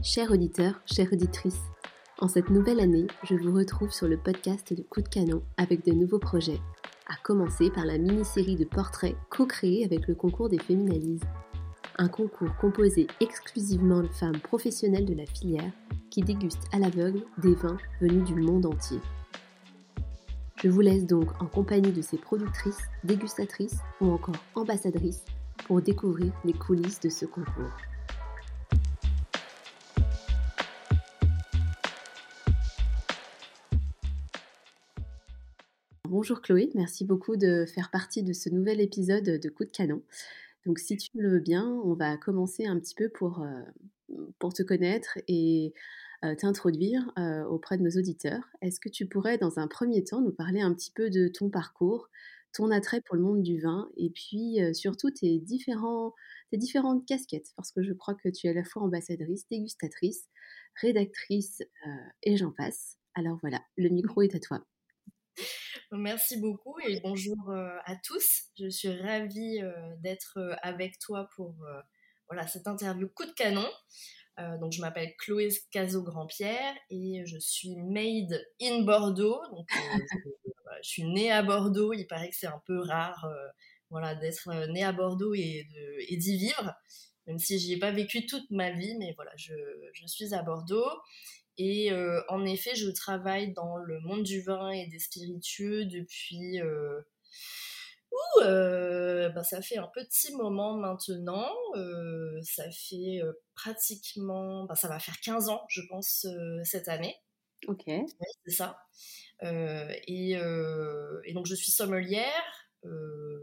Chers auditeurs, chères auditrices, en cette nouvelle année, je vous retrouve sur le podcast de Coup de Canon avec de nouveaux projets, à commencer par la mini-série de portraits co-créée avec le concours des Féminalises. Un concours composé exclusivement de femmes professionnelles de la filière qui dégustent à l'aveugle des vins venus du monde entier. Je vous laisse donc en compagnie de ces productrices, dégustatrices ou encore ambassadrices pour découvrir les coulisses de ce concours. Bonjour Chloé, merci beaucoup de faire partie de ce nouvel épisode de Coup de canon. Donc si tu le veux bien, on va commencer un petit peu pour, euh, pour te connaître et euh, t'introduire euh, auprès de nos auditeurs. Est-ce que tu pourrais dans un premier temps nous parler un petit peu de ton parcours, ton attrait pour le monde du vin et puis surtout tes, différents, tes différentes casquettes? Parce que je crois que tu es à la fois ambassadrice, dégustatrice, rédactrice et j'en passe. Alors voilà, le micro est à toi. Merci beaucoup et bonjour euh, à tous. Je suis ravie euh, d'être euh, avec toi pour voilà, cette interview coup de canon. donc je m'appelle Chloé Caso-Grandpierre et je suis made in Bordeaux. Donc je, suis née à Bordeaux. Il paraît que c'est un peu rare voilà, d'être née à Bordeaux et, d'y vivre, même si j'y ai pas vécu toute ma vie, mais voilà, je, je suis à Bordeaux. Et euh, en effet, je travaille dans le monde du vin et des spiritueux depuis... Euh, ouh, euh, bah, ça fait un petit moment maintenant. ça fait pratiquement... Bah, ça va faire 15 ans, je pense, cette année. Ok. Oui, c'est ça. Et, et, donc, je suis sommelière,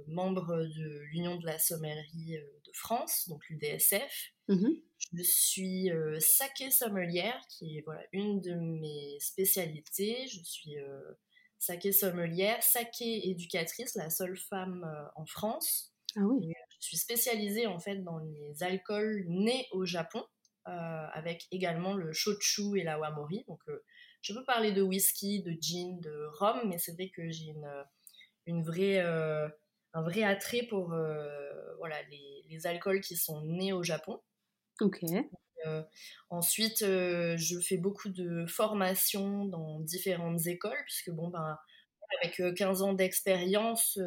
membre de l'Union de la sommellerie de France, donc l'UDSF. Mmh je suis euh, saké sommelière, qui est voilà, une de mes spécialités. Je suis euh, saké sommelière, saké éducatrice, la seule femme euh, en France. Ah oui. je suis spécialisée en fait dans les alcools nés au Japon, avec également le shochu et la wamori. Donc je peux parler de whisky, de gin, de rhum, mais c'est vrai que j'ai une, une vraie, un vrai attrait pour voilà, les, les alcools qui sont nés au Japon. Ok. Euh, ensuite, euh, je fais beaucoup de formations dans différentes écoles, puisque bon, ben, avec 15 euh, ans d'expérience,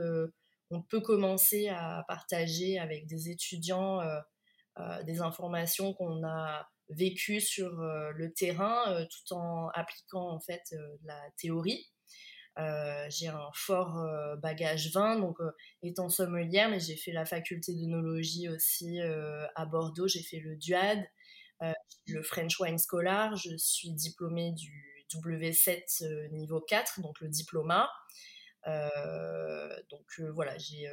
on peut commencer à partager avec des étudiants des informations qu'on a vécues sur le terrain, tout en appliquant en fait la théorie. Euh, j'ai un fort euh, bagage vin, donc euh, étant sommelière, mais j'ai fait la faculté d'œnologie aussi à Bordeaux, j'ai fait le DUAD, le French Wine Scholar, je suis diplômée du W7 niveau 4, donc le diplôme. donc voilà, j'ai,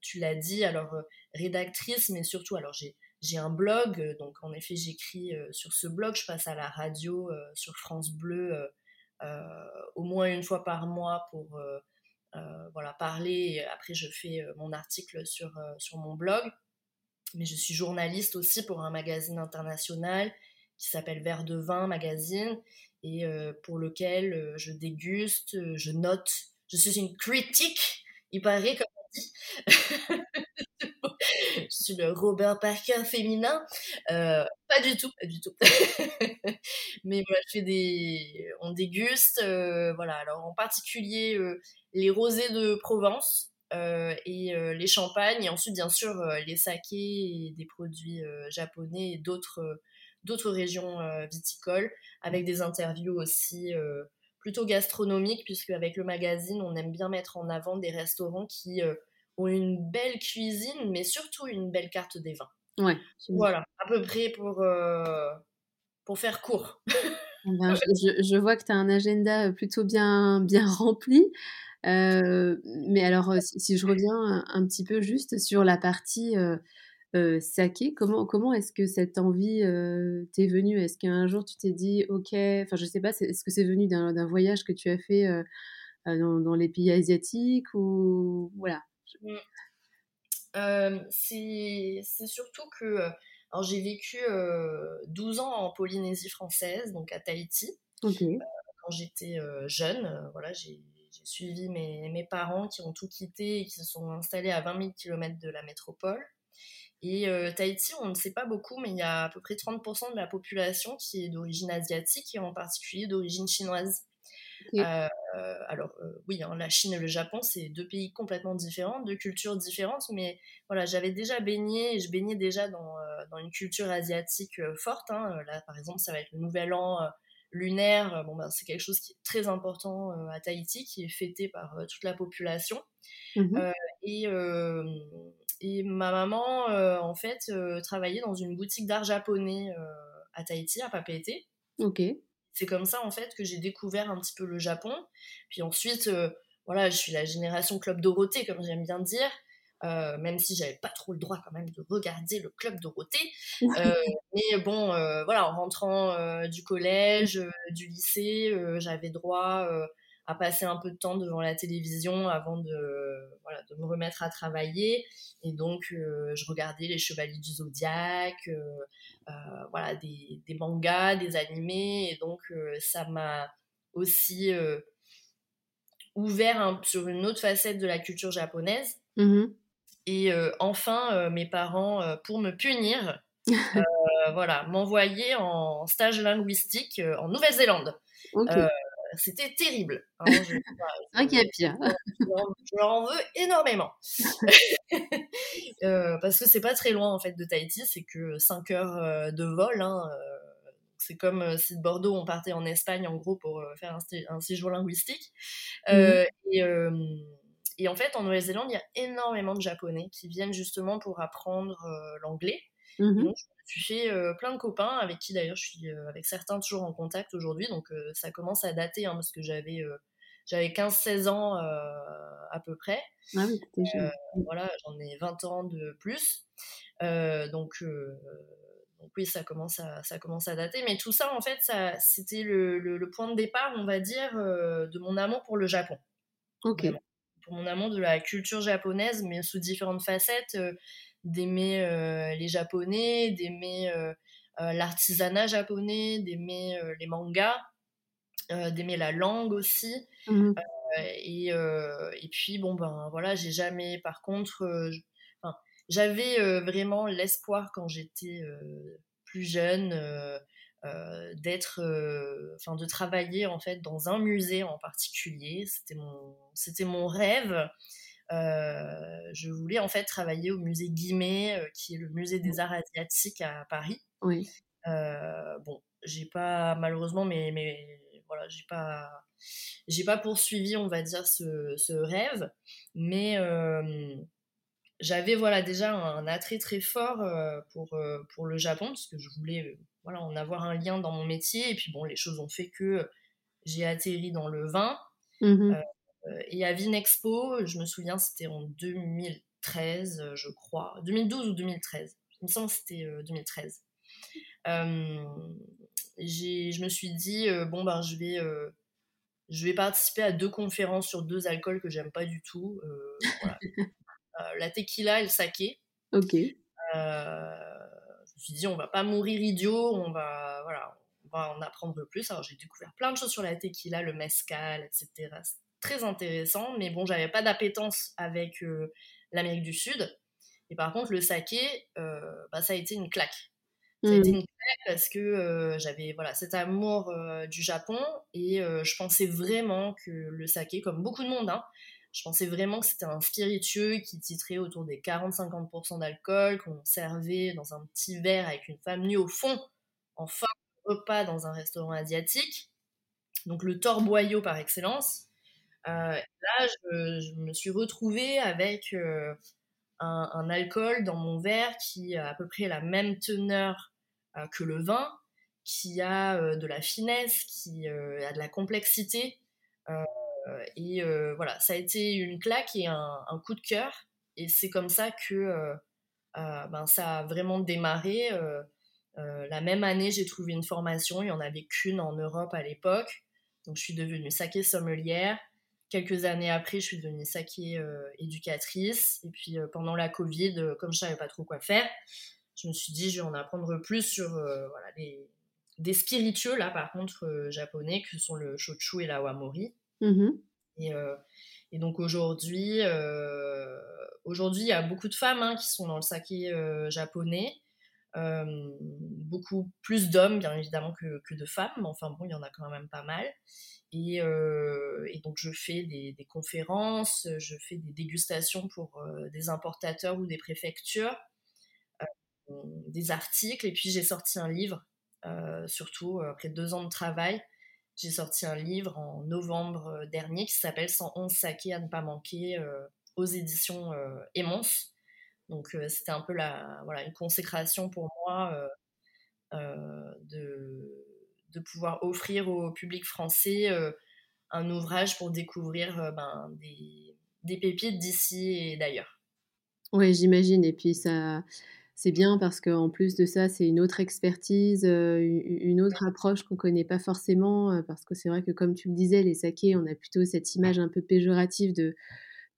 tu l'as dit, alors rédactrice, mais surtout, alors j'ai, j'ai un blog, donc en effet j'écris sur ce blog, je passe à la radio sur France Bleu euh, au moins une fois par mois pour euh, euh, voilà, parler. après, je fais mon article sur, sur mon blog. Mais je suis journaliste aussi pour un magazine international qui s'appelle Vert de vin magazine et pour lequel je déguste, je note. Je suis une critique, il paraît, comme on dit. le Robert Parker féminin. Euh, pas du tout, pas du tout. Mais voilà, je fais des, on déguste, euh, voilà. Alors en particulier euh, les rosés de Provence et les champagnes, et ensuite bien sûr les sakés et des produits japonais et d'autres d'autres régions viticoles, avec des interviews aussi plutôt gastronomiques, puisque avec le magazine, on aime bien mettre en avant des restaurants qui ont une belle cuisine, mais surtout une belle carte des vins. Ouais. Voilà, à peu près pour, euh, pour faire court. Eh ben, je, je, vois que tu as un agenda plutôt bien, bien rempli. Euh, mais alors, euh, si, je reviens un, petit peu juste sur la partie euh, saké, comment, comment est-ce que cette envie t'est venue? Est-ce qu'un jour tu t'es dit, ok, enfin je sais pas, est-ce que c'est venu d'un voyage que tu as fait dans, dans, les pays asiatiques ou voilà Mm. Euh, c'est surtout que euh, alors j'ai vécu 12 euh, ans en Polynésie française, donc à Tahiti, quand j'étais jeune. voilà, j'ai suivi mes, mes, parents qui ont tout quitté et qui se sont installés à 20 000 km de la métropole. Et Tahiti, on ne sait pas beaucoup, mais il y a à peu près 30% de la population qui est d'origine asiatique et en particulier d'origine chinoise. Alors oui, hein, la Chine et le Japon, c'est deux pays complètement différents, deux cultures différentes, mais voilà, j'avais déjà baigné, je baignais déjà dans, dans une culture asiatique forte. Hein. Là, par exemple, ça va être le Nouvel An lunaire. Bon, ben, c'est quelque chose qui est très important à Tahiti, qui est fêté par toute la population. Mmh et et ma maman, euh, en fait, euh, travaillait dans une boutique d'art japonais euh, à Tahiti, à Papeete. Ok. C'est comme ça, en fait, que j'ai découvert un petit peu le Japon. Puis ensuite, voilà, je suis la génération Club Dorothée, comme j'aime bien dire. même si j'avais pas trop le droit quand même de regarder le club Dorothée. mais bon, voilà, en rentrant du collège, du lycée, j'avais droit à passer un peu de temps devant la télévision avant de, voilà, de me remettre à travailler. Et donc, euh, je regardais les Chevaliers du Zodiaque, euh, euh, voilà, des, des, mangas, des animés. Et donc, ça m'a aussi ouvert sur une autre facette de la culture japonaise. Mmh et enfin, mes parents, pour me punir, voilà, m'envoyaient en stage linguistique en Nouvelle-Zélande c'était terrible. Hein, je, pire. Je, leur en veux énormément. Euh, parce que c'est pas très loin en fait de Tahiti, c'est que 5 heures euh, de vol. Hein, euh, c'est comme si de Bordeaux on partait en Espagne en gros pour faire un, séjour linguistique. Mmh. et, et, en fait en Nouvelle-Zélande il y a énormément de Japonais qui viennent justement pour apprendre l'anglais. Mmh je suis fait plein de copains avec qui d'ailleurs je suis avec certains toujours en contact aujourd'hui. Donc ça commence à dater hein, parce que j'avais j'avais 15-16 ans à peu près. Ah oui, voilà, j'en ai 20 ans de plus. donc, donc oui, ça commence, à, ça commence à dater. Mais tout ça, en fait, ça, c'était le, le, point de départ, on va dire, de mon amour pour le Japon. Ok. Pour mon amour de la culture japonaise, mais sous différentes facettes d'aimer euh, les Japonais, d'aimer euh, euh, l'artisanat japonais, d'aimer les mangas, d'aimer la langue aussi. Mmh et, et, puis, bon, ben voilà, j'ai jamais, par contre, j'avais vraiment l'espoir quand j'étais plus jeune d'être, enfin, de travailler en fait dans un musée en particulier. C'était mon, c'était mon rêve. Euh, je voulais en fait travailler au musée Guimet, euh, qui est le musée des arts asiatiques à Paris. Oui. Euh, bon, j'ai pas malheureusement, mais, mais voilà, j'ai pas j'ai pas poursuivi, on va dire, ce, ce rêve, mais j'avais voilà déjà un, attrait très fort pour, pour le Japon parce que je voulais voilà en avoir un lien dans mon métier et puis bon les choses ont fait que j'ai atterri dans le vin mmh et à Vinexpo, je me souviens, c'était en 2013, euh, je crois. 2012 ou 2013. Il me semble que c'était 2013. Euh, je me suis dit, bon, ben, je vais je vais participer à deux conférences sur deux alcools que j'aime pas du tout. la tequila et le saké. Ok. je me suis dit, on va pas mourir idiot, on va, voilà, on va en apprendre plus. Alors j'ai découvert plein de choses sur la tequila, le mezcal, etc très intéressant, mais bon, j'avais pas d'appétence avec euh, l'Amérique du Sud. Et par contre, le saké, euh, bah, ça a été une claque. Ça a été mmh. une claque parce que euh, j'avais voilà, cet amour du Japon et je pensais vraiment que le saké, comme beaucoup de monde, hein, je pensais vraiment que c'était un spiritueux qui titrait autour des 40-50% d'alcool, qu'on servait dans un petit verre avec une femme nue au fond, en fin de repas dans un restaurant asiatique. Donc le torboyau par excellence. Euh, là, je, me suis retrouvée avec euh, un, alcool dans mon verre qui a à peu près la même teneur euh, que le vin, qui a de la finesse, qui a de la complexité. et voilà, ça a été une claque et un, coup de cœur. Et c'est comme ça que ben, ça a vraiment démarré. la même année, j'ai trouvé une formation. Il n'y en avait qu'une en Europe à l'époque. Donc, je suis devenue saké sommelière. Quelques années après, je suis devenue saké euh, éducatrice. Et puis euh, pendant la Covid, euh, comme je savais pas trop quoi faire, je me suis dit, je vais en apprendre plus sur voilà, les, des spiritueux, là par contre, japonais, que sont le shochu et la wamori. Mmh et, et, donc aujourd'hui, aujourd'hui, il y a beaucoup de femmes hein, qui sont dans le saké japonais. Beaucoup plus d'hommes, bien évidemment, que, que, de femmes, mais enfin bon, il y en a quand même pas mal. Et, et donc, je fais des, conférences, je fais des dégustations pour des importateurs ou des préfectures, des articles, et puis j'ai sorti un livre, surtout après deux ans de travail. J'ai sorti un livre en novembre dernier qui s'appelle 111 sakés à ne pas manquer aux éditions euh, Donc c'était un peu la, voilà, une consécration pour moi de, de pouvoir offrir au public français un ouvrage pour découvrir ben, des, des, pépites d'ici et d'ailleurs. Oui, j'imagine. Et puis ça, c'est bien parce qu'en plus de ça, c'est une autre expertise, une autre approche qu'on ne connaît pas forcément. Parce que c'est vrai que, comme tu le disais, les sakés, on a plutôt cette image un peu péjorative de,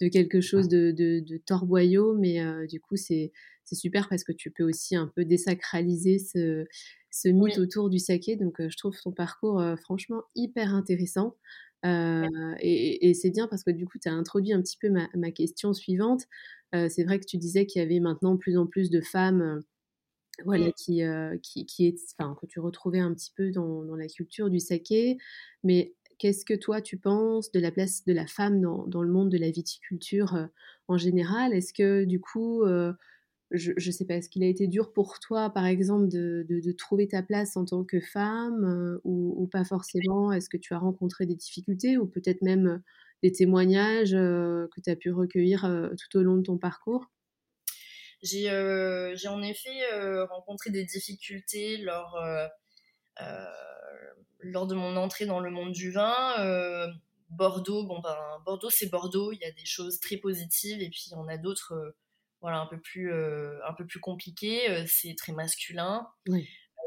de quelque chose de, de, de torboyau, mais euh, du coup, c'est super parce que tu peux aussi un peu désacraliser ce, ce mythe autour du saké. Donc, euh, je trouve ton parcours euh, franchement hyper intéressant. Et, et c'est bien parce que du coup, tu as introduit un petit peu ma, ma question suivante. c'est vrai que tu disais qu'il y avait maintenant plus en plus de femmes voilà, qui, qui, qui est, enfin, que tu retrouvais un petit peu dans, dans, la culture du saké. Mais Qu'est-ce que toi tu penses de la place de la femme dans, le monde de la viticulture euh, en général? Est-ce que du coup, euh, je ne sais pas, est-ce qu'il a été dur pour toi par exemple de, trouver ta place en tant que femme euh, ou, pas forcément? Est-ce que tu as rencontré des difficultés ou peut-être même des témoignages que tu as pu recueillir tout au long de ton parcours? J'ai en effet rencontré des difficultés lors lors de mon entrée dans le monde du vin, euh, Bordeaux, bon ben Bordeaux c'est Bordeaux, il y a des choses très positives et puis on a d'autres euh, voilà un peu plus euh, un peu plus compliquées, c'est très masculin.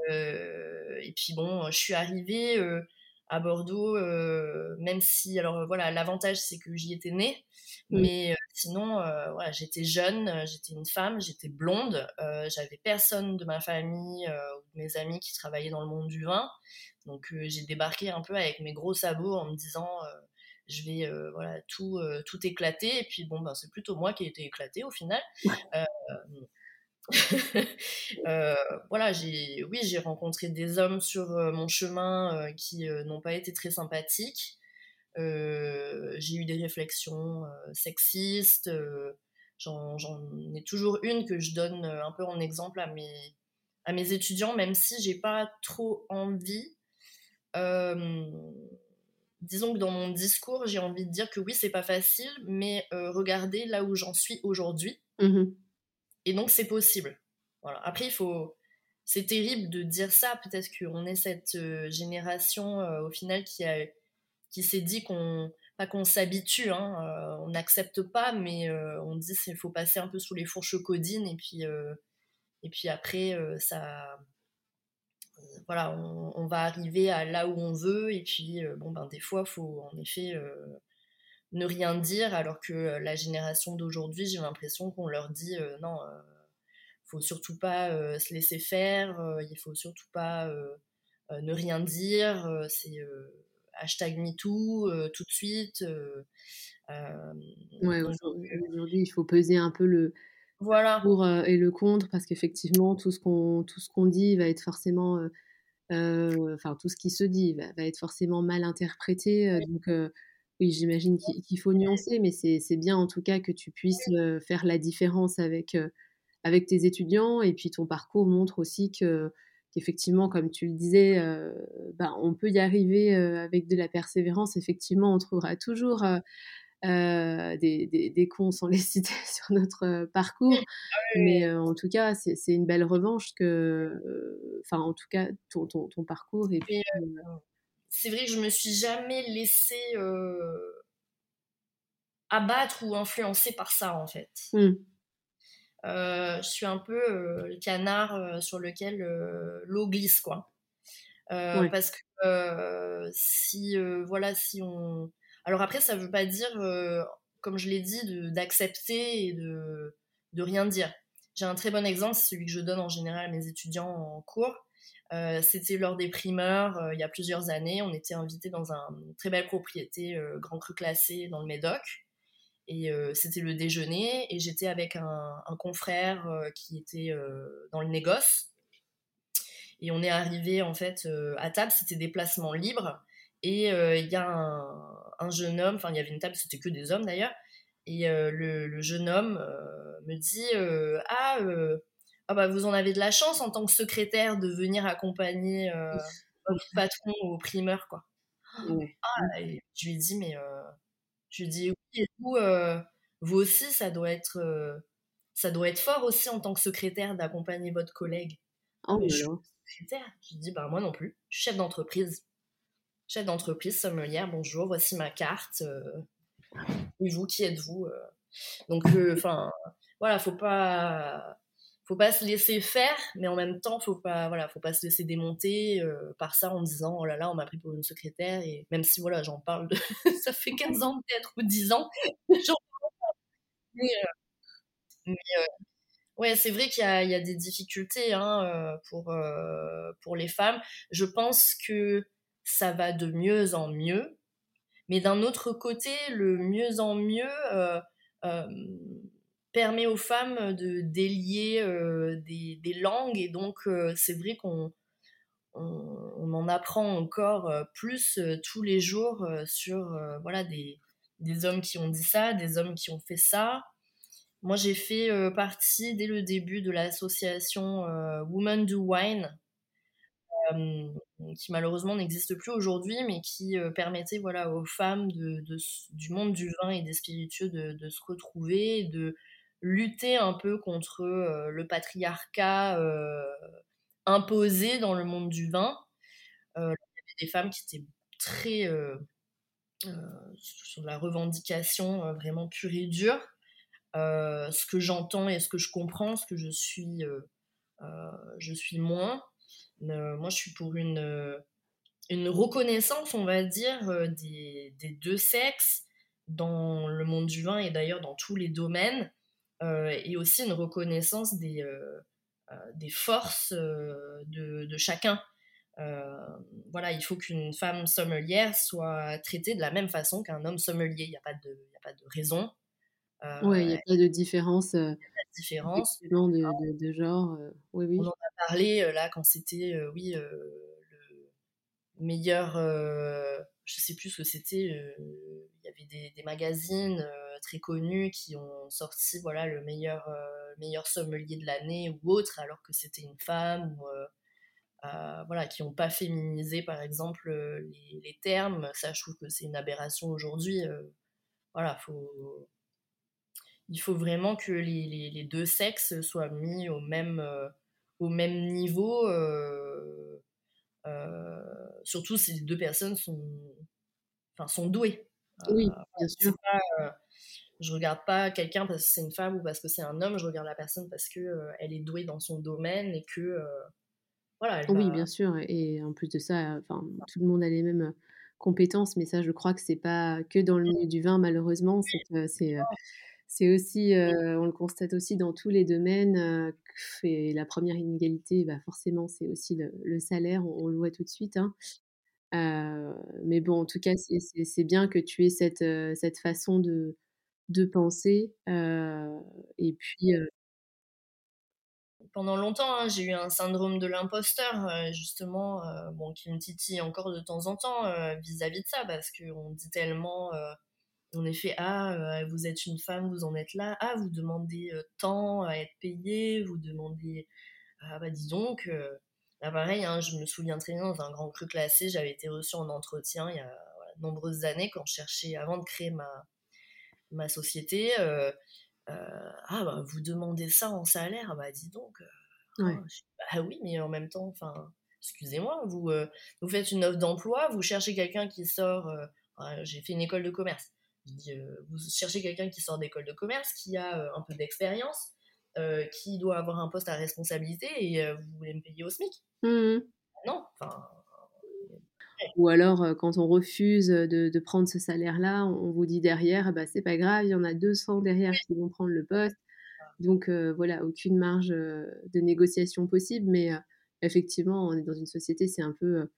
et puis bon, je suis arrivée à Bordeaux, même si alors voilà l'avantage c'est que j'y étais née, mais sinon voilà j'étais jeune, j'étais une femme, j'étais blonde, j'avais personne de ma famille ou de mes amis qui travaillaient dans le monde du vin. Donc euh, j'ai débarqué un peu avec mes gros sabots en me disant euh, je vais euh, voilà tout tout éclater et puis bon ben c'est plutôt moi qui ai été éclaté au final. voilà, j'ai, oui, j'ai rencontré des hommes sur mon chemin qui n'ont pas été très sympathiques. j'ai eu des réflexions sexistes. J'en, ai toujours une que je donne un peu en exemple à mes, à mes étudiants, même si j'ai pas trop envie disons que dans mon discours, j'ai envie de dire que oui, c'est pas facile, mais regardez là où j'en suis aujourd'hui. Mmh Et donc, c'est possible. Voilà. Après, il faut. C'est terrible de dire ça. Peut-être qu'on est cette génération, au final, qui, a, qui s'est dit qu'on. Pas qu'on s'habitue, hein, on n'accepte pas, mais on dit qu'il faut passer un peu sous les fourches codines, et puis, et puis après, ça voilà, on, va arriver à là où on veut, et puis euh, bon ben des fois, faut en effet euh, ne rien dire, alors que euh, la génération d'aujourd'hui, j'ai l'impression qu'on leur dit non, faut surtout pas se laisser faire, il faut surtout pas ne rien dire, c'est hashtag MeToo tout de suite. ouais, aujourd'hui, il faut peser un peu le, voilà. pour et le contre parce qu'effectivement tout ce qu'on tout ce qu'on dit va être forcément enfin tout ce qui se dit va, être forcément mal interprété donc oui j'imagine qu'il faut nuancer mais c'est bien en tout cas que tu puisses faire la différence avec avec tes étudiants et puis ton parcours montre aussi que qu'effectivement comme tu le disais ben, on peut y arriver avec de la persévérance effectivement on trouvera toujours des, des, cons sans les citer sur notre euh, parcours. Ah mais en tout cas, c'est une belle revanche que, enfin, en tout cas, ton, ton, ton parcours. Et puis, c'est vrai que je me suis jamais laissée abattre ou influencer par ça, en fait. Mmh. je suis un peu le canard sur lequel l'eau glisse, quoi. Parce que si, voilà, si on alors après, ça ne veut pas dire, euh, comme je l'ai dit, d'accepter et de, de rien dire. J'ai un très bon exemple, c'est celui que je donne en général à mes étudiants en cours. Euh, c'était lors des primeurs, euh, il y a plusieurs années. On était invité dans une très belle propriété, Grand Cru classé, dans le Médoc. Et c'était le déjeuner, et j'étais avec un, un confrère qui était dans le négoce. Et on est arrivé en fait à table, c'était des placements libres. Et il y a un, un jeune homme, enfin il y avait une table, c'était que des hommes d'ailleurs, et le, le, jeune homme me dit Ah, ah bah, vous en avez de la chance en tant que secrétaire de venir accompagner votre patron au primeur, quoi. Ah, et je lui ai dit, mais je lui dis, oui, et vous, vous aussi, ça doit être ça doit être fort aussi en tant que secrétaire d'accompagner votre collègue. Oh, mais je suis secrétaire. Je lui dis, bah, moi non plus. Je suis chef d'entreprise. Chef d'entreprise, sommelière, bonjour, voici ma carte. et vous, qui êtes-vous Donc, enfin, voilà, faut pas faut pas se laisser faire, mais en même temps, faut pas, voilà, faut pas se laisser démonter euh, par ça en disant oh là là, on m'a pris pour une secrétaire et même si voilà, j'en parle de, ça fait 15 ans peut-être ou 10 ans, Mais, euh, euh, ouais, c'est vrai qu'il y, y a, des difficultés hein, pour pour les femmes. Je pense que ça va de mieux en mieux, mais d'un autre côté, le mieux en mieux permet aux femmes de délier des, des, langues et donc c'est vrai qu'on on, en apprend encore plus tous les jours sur voilà des, des, hommes qui ont dit ça, des hommes qui ont fait ça. Moi, j'ai fait partie dès le début de l'association Women Do Wine, qui malheureusement n'existe plus aujourd'hui, mais qui permettait voilà aux femmes du monde du vin et des spiritueux de, de se retrouver, de lutter un peu contre euh, le patriarcat euh, imposé dans le monde du vin. Euh, il y avait des femmes qui étaient très sur la revendication vraiment pure et dure. ce que j'entends et ce que je comprends, ce que je suis, je suis moins. moi, je suis pour une, une reconnaissance, on va dire, des, des, deux sexes dans le monde du vin et d'ailleurs dans tous les domaines. Euh, et aussi une reconnaissance des, euh, euh, des forces de, de, chacun. voilà, il faut qu'une femme sommelière soit traitée de la même façon qu'un homme sommelier. Il n'y a, pas de, a pas de raison. oui, il n'y a pas de différence. Il a pas de différence. De, de, de, genre. oui, oui. On en a parlé là quand c'était, oui, le meilleur. Je sais plus ce que c'était. Il y avait des, magazines très connus qui ont sorti voilà le meilleur euh, meilleur sommelier de l'année ou autre alors que c'était une femme ou euh, euh, voilà qui n'ont pas féminisé par exemple les, termes ça je trouve que c'est une aberration aujourd'hui voilà il faut vraiment que les, les, deux sexes soient mis au même au même niveau surtout si les deux personnes sont enfin sont douées oui, bien sûr je regarde pas quelqu'un parce que c'est une femme ou parce que c'est un homme, je regarde la personne parce que euh, elle est douée dans son domaine et que euh, voilà. Oui, bien sûr. Et en plus de ça, enfin, tout le monde a les mêmes euh, compétences, mais ça, je crois que c'est pas que dans le milieu du vin, malheureusement. C'est c'est aussi, on le constate aussi dans tous les domaines. et la première inégalité, bah, forcément, c'est aussi le, salaire. On, le voit tout de suite. Hein. Mais bon, en tout cas, c'est bien que tu aies cette, cette façon de, penser. et puis. Pendant longtemps, hein, j'ai eu un syndrome de l'imposteur, justement, bon, qui me titille encore de temps en temps vis-à-vis de ça, parce qu'on dit tellement en effet, ah, vous êtes une femme, vous en êtes là, ah, vous demandez tant à être payé, vous demandez, ah bah dis donc, là pareil, hein, je me souviens très bien dans un grand cru classé, j'avais été reçue en entretien il y a de nombreuses années quand je cherchais, avant de créer ma, ma société, euh, euh, ah bah vous demandez ça en salaire, bah dis donc. Euh, bah oui, mais en même temps, enfin, excusez-moi, vous, vous faites une offre d'emploi, vous cherchez quelqu'un qui sort, j'ai fait une école de commerce, vous cherchez quelqu'un qui sort d'école de commerce, qui a un peu d'expérience, qui doit avoir un poste à responsabilité et vous voulez me payer au SMIC mmh Non, enfin, ou alors, quand on refuse de, prendre ce salaire-là, on, vous dit derrière, bah, c'est pas grave, il y en a 200 derrière qui vont prendre le poste. Donc voilà, aucune marge de négociation possible. Mais effectivement, on est dans une société, c'est un peu.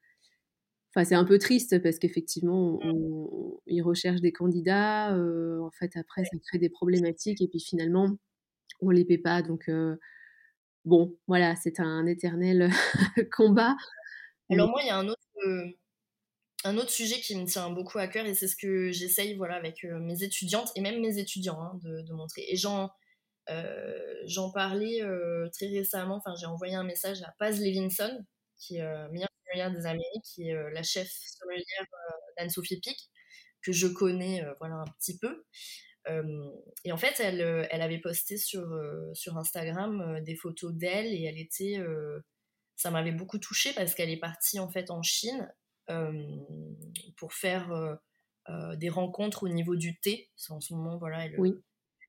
Enfin, c'est un peu triste parce qu'effectivement, Mmh. ils recherchent des candidats, en fait, après, ça crée des problématiques et puis finalement, on les paie pas donc bon, voilà, c'est un éternel combat, Alors moi, il y a un autre, un autre sujet qui me tient beaucoup à cœur et c'est ce que j'essaye, voilà, avec, mes étudiantes et même mes étudiants, hein, de de montrer et j'en, parlais, très récemment, enfin, j'ai envoyé un message à Paz Levinson, qui est, meilleure sommelière des Amériques, qui est, la chef sommelière, d'Anne-Sophie Pic, que je connais, voilà, un petit peu. Hem et en fait, elle, elle avait posté sur, sur Instagram, des photos d'elle et elle était, ça m'avait beaucoup touchée parce qu'elle est partie, en fait, en Chine, pour faire, des rencontres au niveau du thé. Parce qu'en ce moment, voilà, elle, oui,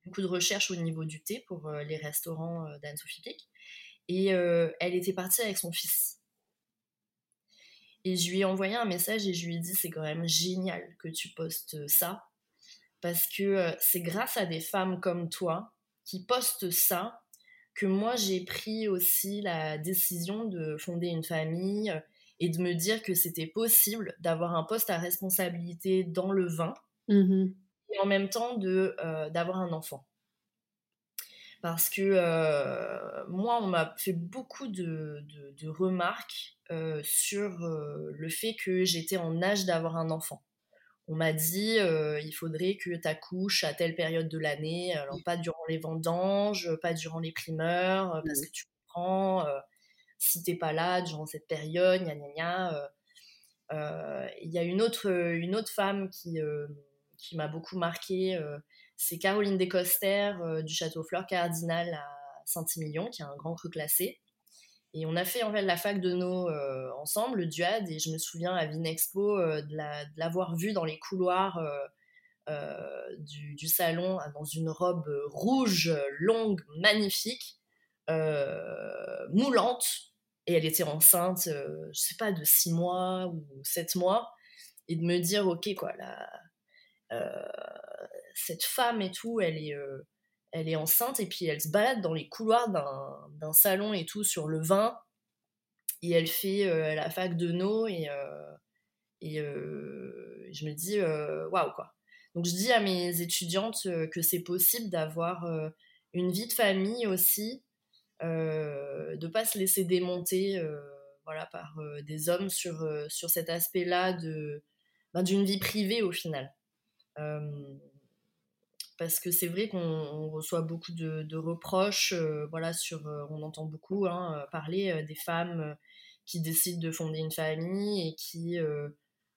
beaucoup de recherches au niveau du thé pour, les restaurants, heu, d'Anne-Sophie Pic et elle était partie avec son fils. Et je lui ai envoyé un message et je lui ai dit: «C'est quand même génial que tu postes, ça parce que euh, c'est grâce à des femmes comme toi qui postent ça que moi j'ai pris aussi la décision de fonder une famille euh, et de me dire que c'était possible d'avoir un poste à responsabilité dans le vin mmh et en même temps de euh, d'avoir un enfant. Parce que euh, moi, on m'a fait beaucoup de, de- de remarques euh, sur le fait que j'étais en âge d'avoir un enfant. On m'a dit, euh, il faudrait que tu accouches à telle période de l'année, alors pas durant les vendanges, pas durant les primeurs, euh, parce que tu comprends, euh, si t'es pas là durant cette période, gna gna gna. euh. Euh, Il y a une autre, une autre femme qui, euh, qui m'a beaucoup marquée, euh, c'est Caroline Descoster euh, du Château Fleur Cardinal à Saint-Émilion, qui a un grand cru classé. Et on a fait en fait la fac de nos euh, ensemble, le DUAD, et je me souviens à Vinexpo euh, de la- l'avoir vue dans les couloirs euh, du, salon euh, dans une robe rouge, longue, magnifique, moulante, et elle était enceinte, je sais pas, de 6 mois ou 7 mois, et de me dire, ok, quoi, cette femme et tout, elle est, elle est enceinte, et puis elle se balade dans les couloirs d'un salon et tout sur le vin, et elle fait euh, la fac de No et, euh, et euh, je me dis waouh quoi. Donc je dis à mes étudiantes que c'est possible d'avoir une vie de famille aussi, euh, de pas se laisser démonter voilà par des hommes sur sur cet aspect-là de ben, d'une vie privée au final. Parce que c'est vrai qu'on on reçoit beaucoup de, reproches, euh, voilà, sur, euh, on entend beaucoup hein, euh, parler des femmes qui décident de fonder une famille et qui,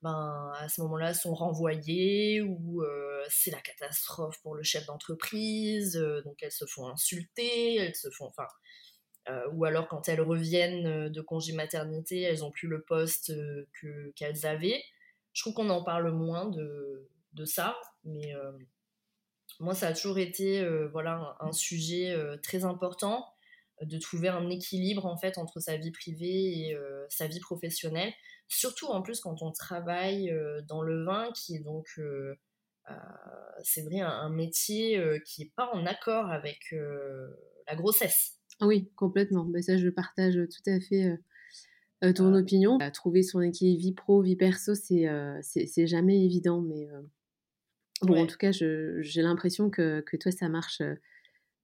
ben, à ce moment-là, sont renvoyées ou c'est la catastrophe pour le chef d'entreprise, donc elles se font insulter, elles se font, enfin, ou alors quand elles reviennent de congé maternité, elles ont plus le poste que qu'elles avaient. Je trouve qu'on en parle moins de, de ça, mais moi, ça a toujours été euh, voilà, un, un sujet euh, très important euh, de trouver un équilibre en fait entre sa vie privée et euh, sa vie professionnelle. Surtout en plus quand on travaille dans le vin, qui est donc, c'est vrai, un, un métier qui n'est pas en accord avec la grossesse. Oui, complètement. Bah, ça, je partage tout à fait, ton opinion. Bah, trouver son équilibre vie pro, vie perso, c'est c'est jamais évident, mais bon, en tout cas, j'ai l'impression que que toi, ça marche,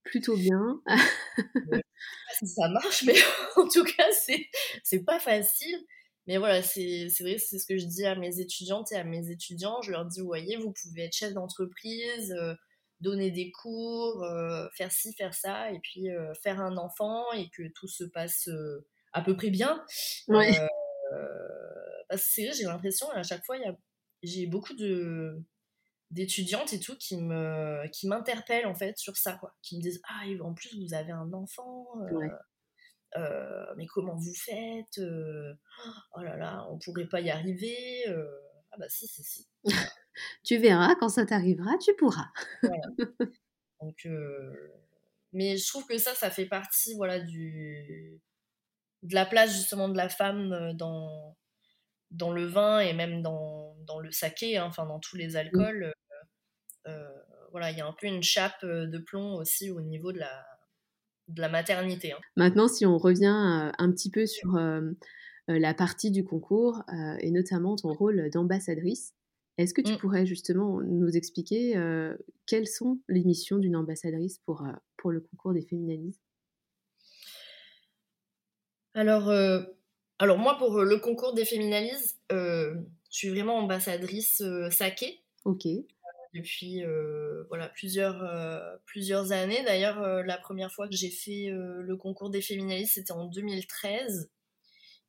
plutôt bien. je sais pas si ça marche, mais en tout cas, c'est pas facile. Mais voilà, c'est vrai, c'est ce que je dis à mes étudiantes et à mes étudiants. Je leur dis, vous voyez, vous pouvez être chef d'entreprise, euh, donner des cours, euh, faire ci, faire ça, et puis euh, faire un enfant et que tout se passe à peu près bien. Ouais. Euh, parce que c'est vrai, j'ai l'impression, à chaque fois, j'ai beaucoup de d'étudiantes et tout qui me qui m'interpellent en fait sur ça quoi qui me disent ah en plus vous avez un enfant Ouais. euh, mais comment vous faites euh, Oh là là, on pourrait pas y arriver. euh. Ah bah si, si, si. Tu verras, quand ça t'arrivera, tu pourras. Voilà. Donc, euh, mais je trouve que ça, ça fait partie, voilà, du de la place justement de la femme euh, dans dans le vin et même dans, dans le saké, hein, enfin dans tous les Mmh. alcools. Euh, voilà, il y a un peu une chape euh, de plomb aussi au niveau de la de la maternité. hein. Maintenant, si on revient, un petit peu sur, la partie du concours et notamment ton rôle d'ambassadrice. Est-ce que tu Mmh. pourrais justement nous expliquer quelles sont les missions d'une ambassadrice pour, pour le concours des féminalistes Alors, alors moi, pour le concours des féminalises, je suis vraiment ambassadrice saké. Ok. depuis voilà, plusieurs, plusieurs années. D'ailleurs, la première fois que j'ai fait le concours des féminalistes, c'était en 2013,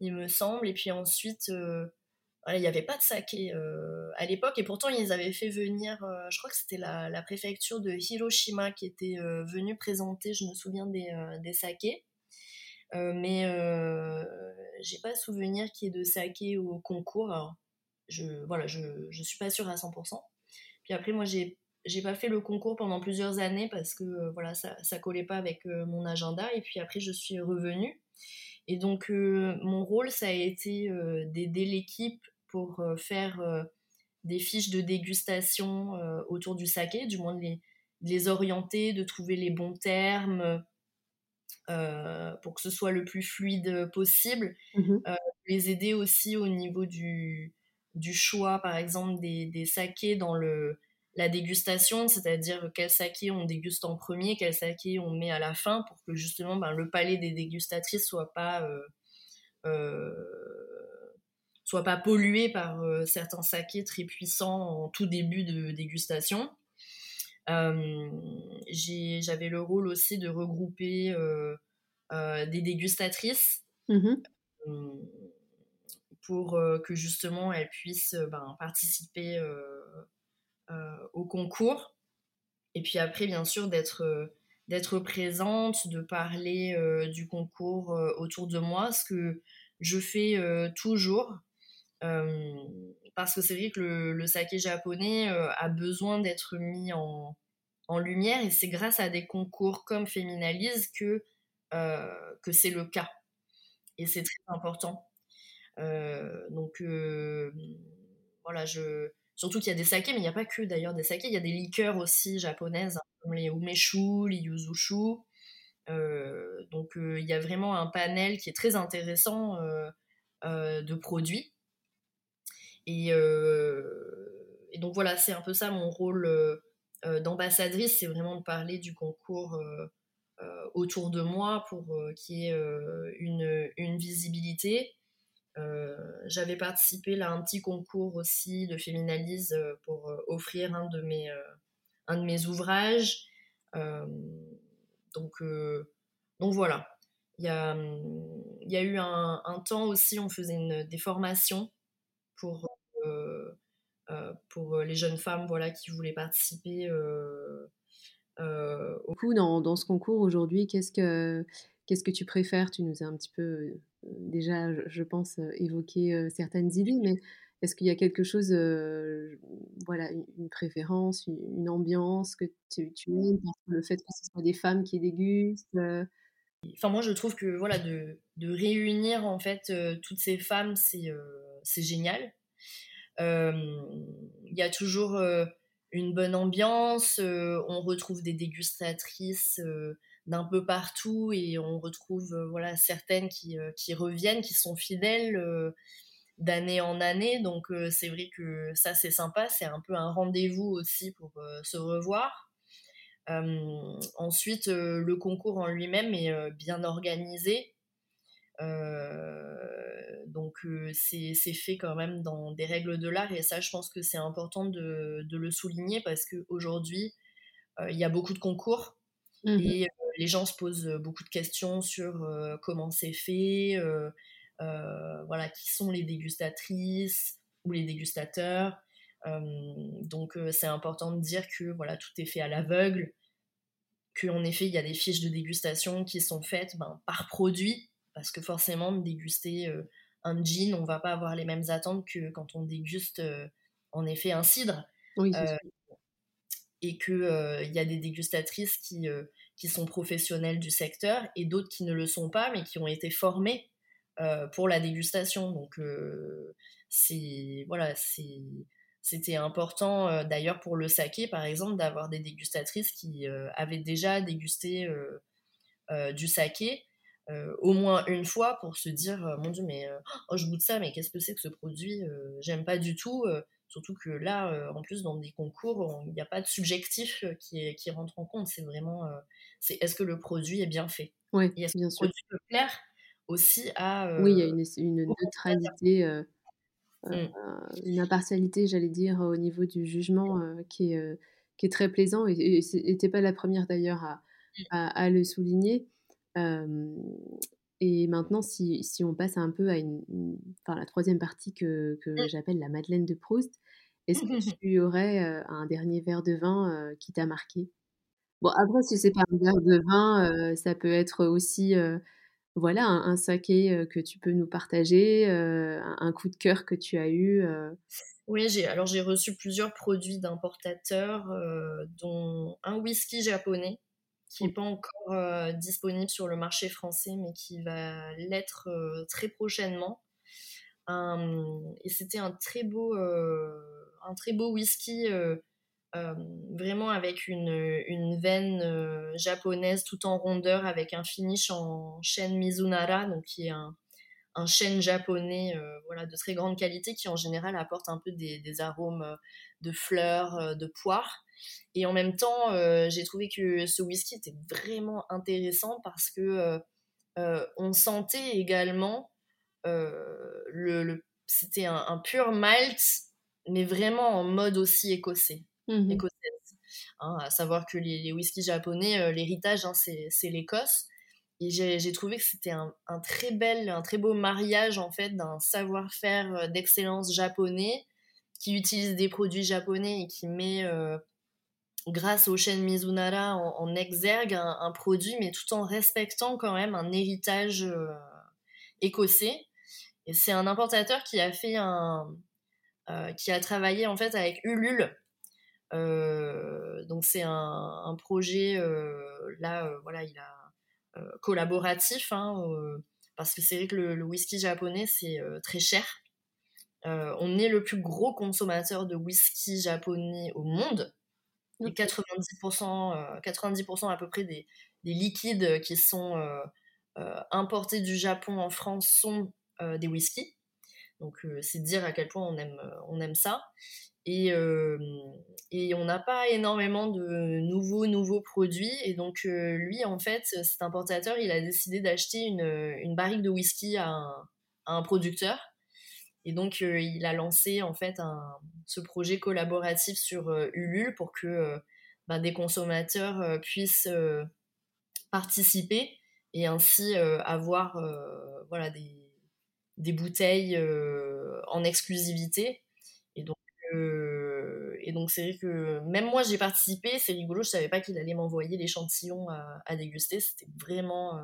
il me semble. Et puis ensuite, il n'y avait pas de saké à l'époque. Et pourtant, ils avaient fait venir, je crois que c'était la, la, préfecture de Hiroshima qui était venue présenter, je me souviens, des, des sakés. Euh, mais euh, j'ai pas souvenir qu'il y ait de saké au concours. Alors, je, voilà, je, suis pas sûre à 100%. Puis après, moi, j'ai j'ai pas fait le concours pendant plusieurs années parce que euh, voilà, ça, ça collait pas avec mon agenda. Et puis après, je suis revenue. Et donc, mon rôle, ça a été d'aider l'équipe pour faire des fiches de dégustation autour du saké, du moins de les, de les orienter, de trouver les bons termes, euh, pour que ce soit le plus fluide possible. Mmh euh, les aider aussi au niveau du, du choix, par exemple, des, des sakés dans le, la dégustation, c'est-à-dire quel saké on déguste en premier, quel saké on met à la fin, pour que justement ben, le palais des dégustatrices soit pas euh, euh, soit pas pollué par euh, certains sakés très puissants en tout début de dégustation. J'avais le rôle aussi de regrouper des dégustatrices mmh pour que justement elles puissent ben, participer au concours. Et puis après, bien sûr, d'être d'être présente, de parler du concours autour de moi, ce que je fais toujours. Parce que c'est vrai que le, le saké japonais a besoin d'être mis en, lumière et c'est grâce à des concours comme Féminalise que, que c'est le cas. Et c'est très important. donc voilà, Surtout qu'il y a des sakés, mais il n'y a pas que d'ailleurs des sakés, il y a des liqueurs aussi japonaises, hein, comme les umeshu, les yuzushu. Euh, donc euh, il y a vraiment un panel qui est très intéressant euh, euh de produits. Et, euh, et, donc voilà, c'est un peu ça mon rôle euh, d'ambassadrice, c'est vraiment de parler du concours autour de moi pour qu'il y ait une, visibilité. Euh, j'avais participé là à un petit concours aussi de féminalise pour euh, offrir un de mes, euh, un de mes ouvrages. donc, donc voilà. Il y a, il y a eu un, temps aussi, on faisait des formations pour, pour les jeunes femmes voilà, qui voulaient participer. Euh, au coup, dans, dans ce concours aujourd'hui, qu'est-ce que, qu'est-ce que tu préfères? Tu nous as un petit peu déjà, je pense, évoqué certaines idées, mais est-ce qu'il y a quelque chose, euh, voilà, une préférence, une, ambiance que tu, tu aimes, le fait que ce soit des femmes qui dégustent euh... Enfin, moi, je trouve que voilà, de, de réunir en fait euh, toutes ces femmes, c'est euh, c'est génial. Il y a toujours une bonne ambiance, on retrouve des dégustatrices d'un peu partout et on retrouve voilà certaines qui, qui, reviennent, qui sont fidèles d'année en année. Donc c'est vrai que ça c'est sympa, c'est un peu un rendez-vous aussi pour se revoir. ensuite, le concours en lui-même est bien organisé. Donc c'est fait quand même dans des règles de l'art et ça je pense que c'est important de, de, le souligner parce qu'aujourd'hui il y a beaucoup de concours Mmh et les gens se posent beaucoup de questions sur comment c'est fait, voilà, qui sont les dégustatrices ou les dégustateurs. donc c'est important de dire que voilà, tout est fait à l'aveugle, qu'en effet il y a des fiches de dégustation qui sont faites ben, par produit, parce que forcément de déguster un gin, on va pas avoir les mêmes attentes que quand on déguste en effet un cidre. Oui, et qu'il euh, y a des dégustatrices qui, euh, qui sont professionnelles du secteur et d'autres qui ne le sont pas, mais qui ont été formées euh, pour la dégustation. Donc, c'est voilà, c'était important d'ailleurs pour le saké, par exemple, d'avoir des dégustatrices qui avaient déjà dégusté du saké. Au moins une fois pour se dire mon dieu mais oh, je goûte ça mais qu'est-ce que c'est que ce produit j'aime pas du tout surtout que là en plus dans des concours il n'y a pas de subjectif qui, qui rentre en compte. C'est vraiment c'est est-ce que le produit est bien fait? Oui est-ce bien que le produit peut plaire aussi à oui il y a une, une neutralité mmh. une impartialité j'allais dire au niveau du jugement qui est qui est très plaisant. Et n'était pas la première d'ailleurs à, mmh. à, le souligner et maintenant, si, si, on passe un peu à une, enfin, la troisième partie que, que mmh. j'appelle la Madeleine de Proust, est-ce que tu aurais un dernier verre de vin qui t'a marqué? Bon, après, si c'est pas un verre de vin, ça peut être aussi voilà, un, saké que tu peux nous partager, un, coup de cœur que tu as eu. Oui, j'ai alors j'ai reçu plusieurs produits d'importateurs, dont un whisky japonais qui n'est pas encore euh, disponible sur le marché français, mais qui va l'être euh, très prochainement. et c'était un très beau, euh, un très beau whisky, vraiment avec une, une veine japonaise tout en rondeur, avec un finish en chêne Mizunara, donc qui est un, un chêne japonais voilà, de très grande qualité qui en général apporte un peu des, des arômes de fleurs, de poires. Et en même temps, euh, j'ai trouvé que ce whisky était vraiment intéressant parce que euh, euh, on sentait également le, c'était un, pur malt, mais vraiment en mode aussi écossais. Mmh hein, à savoir que les, les whiskies japonais, l'héritage, hein, c'est l'Écosse. J'ai trouvé que c'était un, très bel, un très beau mariage en fait d'un savoir-faire d'excellence japonais qui utilise des produits japonais et qui met grâce au chêne Mizunara, en, exergue un, produit, mais tout en respectant quand même un héritage euh, écossais. Et c'est un importateur qui a fait un, euh, qui a travaillé en fait avec Ulule. Euh, donc c'est un, projet là, voilà, il a collaboratif, hein, parce que c'est vrai que le whisky japonais c'est très cher. on est le plus gros consommateur de whisky japonais au monde. 90%, 90% euh, à peu près des, liquides qui sont euh, euh, importés du Japon en France sont des whiskies. Donc c'est dire à quel point on aime, on aime ça. Et, et on n'a pas énormément de nouveaux nouveaux produits. Et donc lui, en fait, cet importateur, il a décidé d'acheter une, une barrique de whisky à un producteur et donc, euh, il a lancé en fait ce projet collaboratif sur euh, Ulule pour que euh, ben, des consommateurs puissent participer et ainsi avoir voilà, des, des bouteilles en exclusivité. Et donc, c'est vrai que même moi j'ai participé, c'est rigolo, je savais pas qu'il allait m'envoyer l'échantillon à, à, déguster, c'était vraiment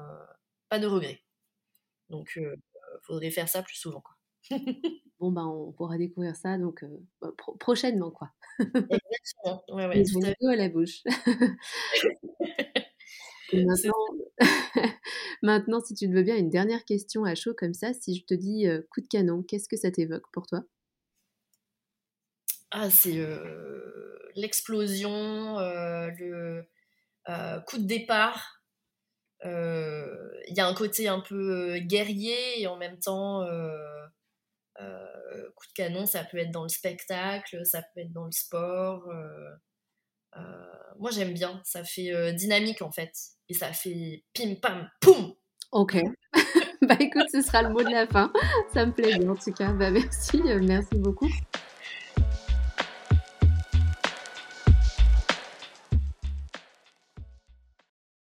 pas de regret. Donc, il faudrait faire ça plus souvent. Quoi. bon, ben, on pourra découvrir ça donc bah, prochainement, quoi. Exactement. Ouais, ouais, tout à, à la bouche. maintenant, si tu te veux bien, une dernière question à chaud comme ça. Si je te dis coup de canon, qu'est-ce que ça t'évoque pour toi? Ah, c'est l'explosion, le coup de départ. Il y a un côté un peu guerrier et en même temps euh, coup de canon, ça peut être dans le spectacle, ça peut être dans le sport. Euh, euh, moi, j'aime bien. Ça fait dynamique, en fait. Et ça fait pim, pam, poum Ok. bah écoute, ce sera le mot de la fin. Ça me plaît bien, en tout cas. Bah merci, merci beaucoup.